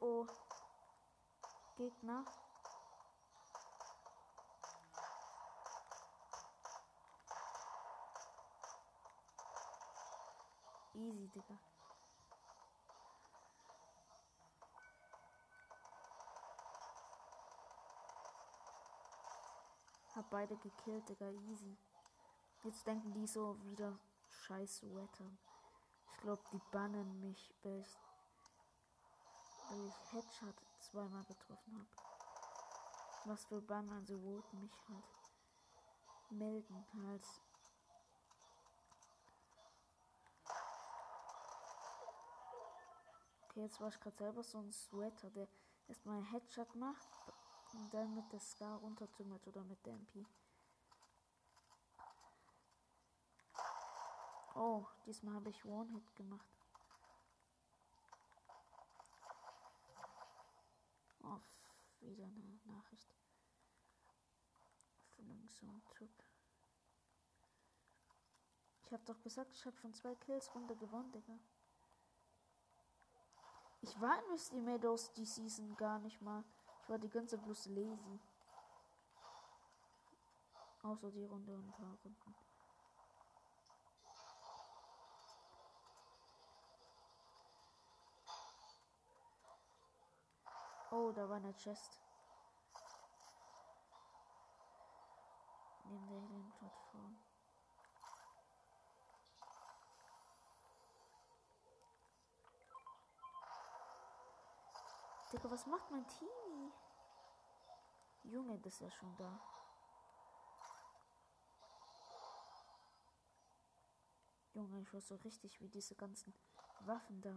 oh. Gegner. Easy, Digga. Hab beide gekillt, Digga. Easy. Jetzt denken die so wieder scheiß Wetter. Ich glaube, die bannen mich, ich, weil ich Headshot zweimal getroffen habe. Was für Bann, also wollten mich halt melden halt. Okay, jetzt war ich gerade selber so ein Sweater, der erstmal einen Headshot macht und dann mit der Scar runterzimmert oder mit der MP. Oh, diesmal habe ich One-Hit gemacht. Oh, wieder eine Nachricht. Von irgend so einem Typ. Ich habe doch gesagt, ich habe schon zwei Kills runter gewonnen, Digga. Ich war in Misty Meadows die Season gar nicht mal. Ich war die ganze bloß lazy. Außer die Runde und ein paar Runden. Oh, da war eine Chest. Neben der Helium-Plattform. Digga, was macht mein Team? Junge, das ist ja schon da. Junge, ich weiß so richtig, wie diese ganzen Waffen da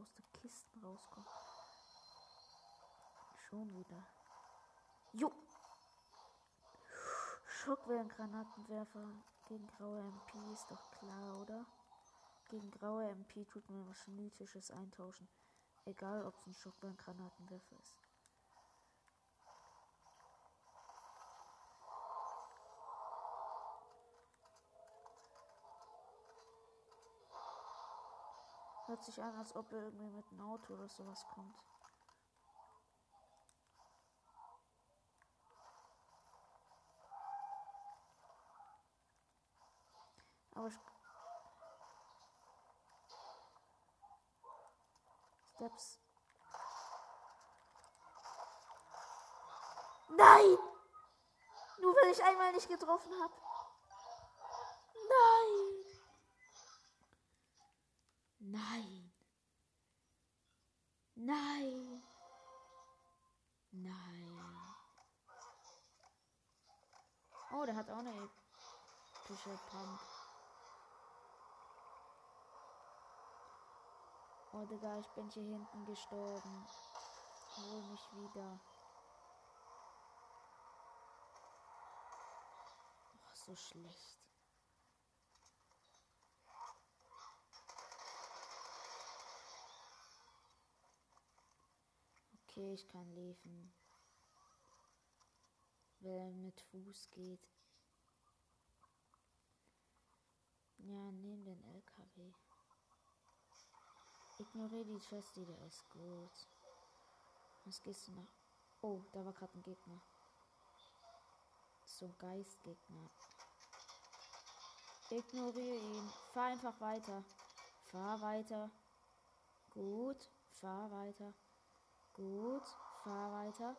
aus den Kisten rauskommen. Schon wieder. Jo! Schockwellengranatenwerfer gegen graue MP ist doch klar, oder? Gegen graue MP tut man was Mythisches eintauschen. Egal, ob es ein Schockwellengranatenwerfer ist. Hört sich an, als ob er irgendwie mit einem Auto oder sowas kommt. Ich Steps. Nein! Nur weil ich einmal nicht getroffen habe. Nein! Nein! Nein! Nein! Oh, der hat auch eine epische Pump. Oh, Digga, ich bin hier hinten gestorben. Hol mich wieder. Oh, so schlecht. Okay, ich kann liefen. Wer mit Fuß geht. Ja, nehmen den LKW. Ignoriere die Chest, die da ist. Gut. Was gehst du nach? Oh, da war gerade ein Gegner. So ein Geistgegner. Ignoriere ihn. Fahr einfach weiter. Fahr weiter. Gut. Fahr weiter. Gut. Fahr weiter.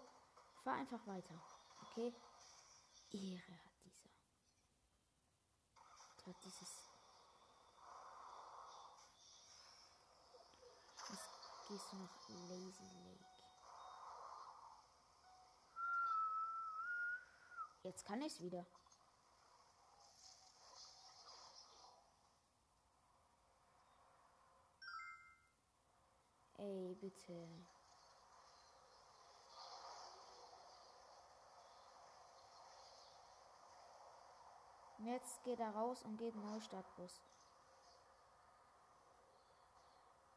Fahr einfach weiter. Okay? Ehre hat dieser. Hat dieses gehst du nach Lazy Lake. Jetzt kann ich's wieder. Ey, bitte. Jetzt geht er raus und geht Neustartbus.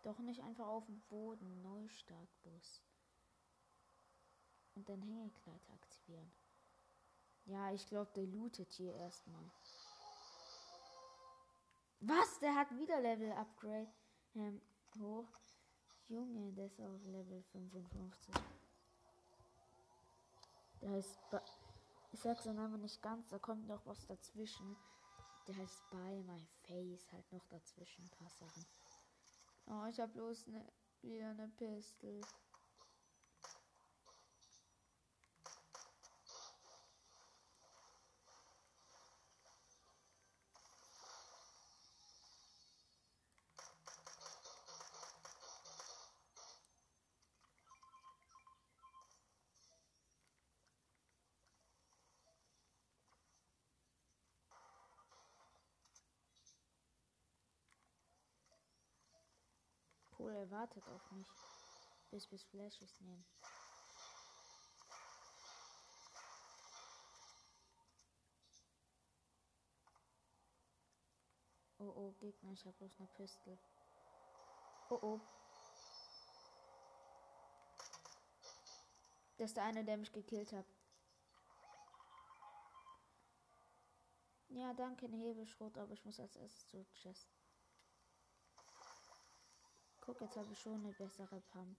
Doch nicht einfach auf dem Boden. Neustartbus. Und dann Hängegleiter aktivieren. Ja, ich glaube, der lootet hier erstmal. Was? Der hat wieder Level Upgrade ähm, hoch. Junge, der ist auf Level 55. Der heißt. Ba ich sag's dann aber nicht ganz, da kommt noch was dazwischen. Der heißt By My Face, halt noch dazwischen ein paar Sachen. Oh, ich hab bloß ne, wieder eine Pistole. Cool, er wartet auf mich. Bis bis Flashes nehmen. Oh oh, Gegner, ich habe bloß eine Pistole. Oh oh. Das ist der eine, der mich gekillt hat. Ja, danke, ein Hebelschrot, aber ich muss als erstes zur Chest. Guck, jetzt habe ich schon eine bessere Pump.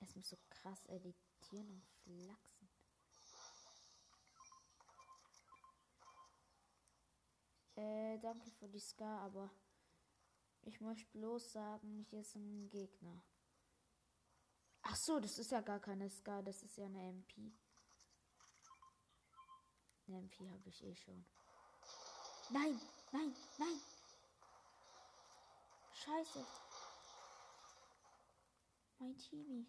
Es muss so krass editieren und flachsen. Äh, danke für die Ska, aber ich möchte bloß sagen, hier ist ein Gegner. Ach so, das ist ja gar keine Ska, das ist ja eine MP. Eine MP habe ich eh schon. Nein, nein, nein. Scheiße. Mein Teamie.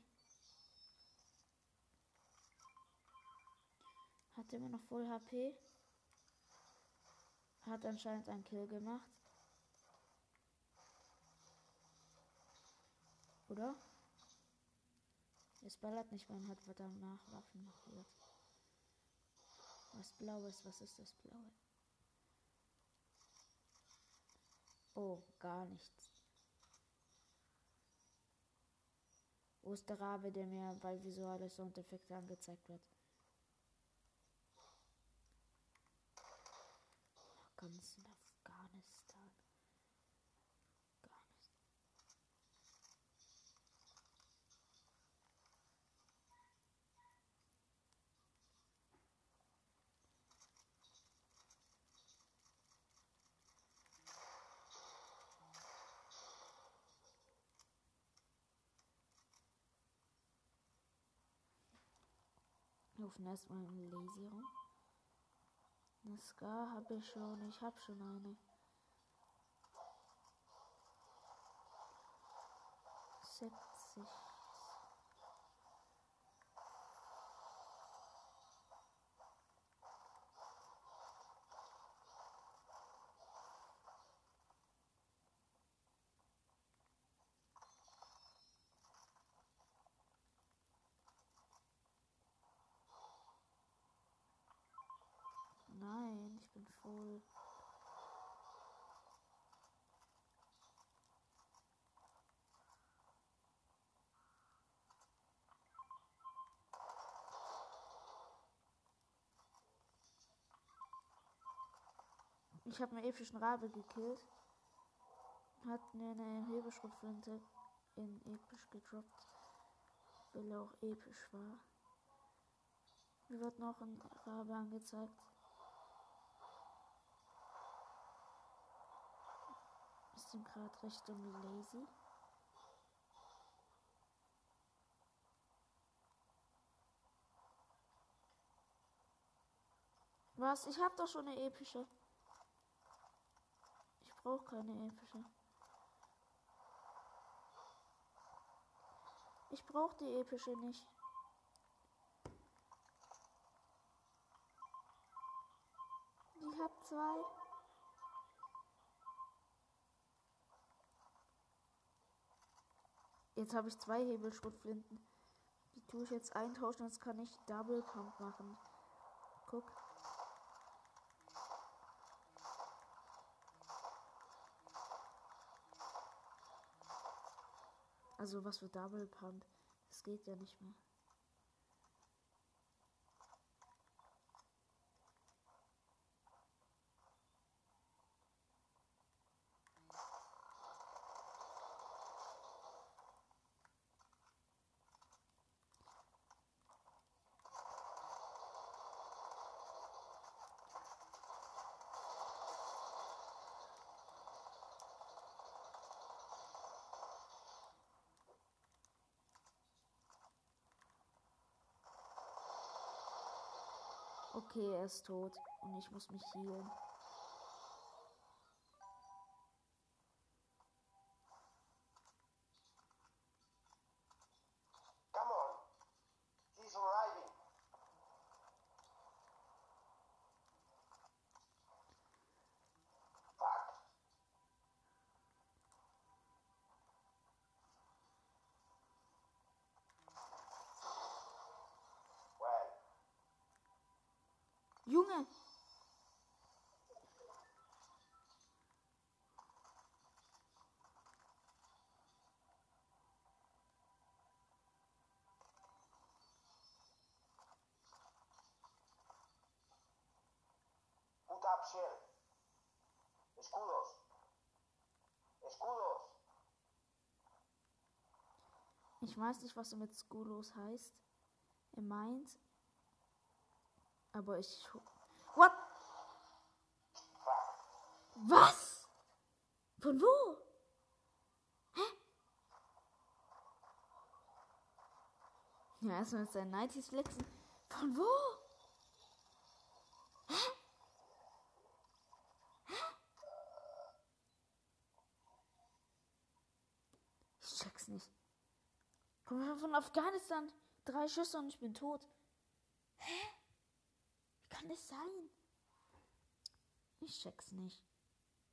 Hat immer noch voll HP. Hat anscheinend einen Kill gemacht. Oder? Es ballert nicht, man hat verdammt nach Waffen markiert. Was blaues, was ist das blaue? Oh, gar nichts. Wo ist der Rabe, der mir bei visuelle Soundeffekte angezeigt wird? Ganz in Afghanistan. Nicht. Wir rufen erstmal einen Lazy rum. Eine Ska habe ich schon. Ich habe schon eine. 70. Nein, voll. Ich habe einen epischen Rabe gekillt. Hat mir eine Hebelschrotflinte in episch gedroppt. Weil er auch episch war. Mir wird noch ein Rabe angezeigt. Sind gerade Richtung Lazy. Was? Ich habe doch schon eine epische. Ich brauche keine epische. Ich brauche die epische nicht. Ich habe zwei. Jetzt habe ich zwei Hebelschrotflinten. Die tue ich jetzt eintauschen, jetzt kann ich Double Pump machen. Guck. Also was für Double Pump? Das geht ja nicht mehr. Okay, er ist tot und ich muss mich healen. Junge! put up shell. Escudos. Escudos. Ich weiß nicht, was er mit Skulos heißt. Er meint. Aber ich. What? Was? Von wo? Hä? Ja, erstmal mit seinen 90s flexen. Von wo? Hä? Hä? Ich check's nicht. Komm schon von Afghanistan. Drei Schüsse und ich bin tot. Hä? Das sein? Ich check's nicht.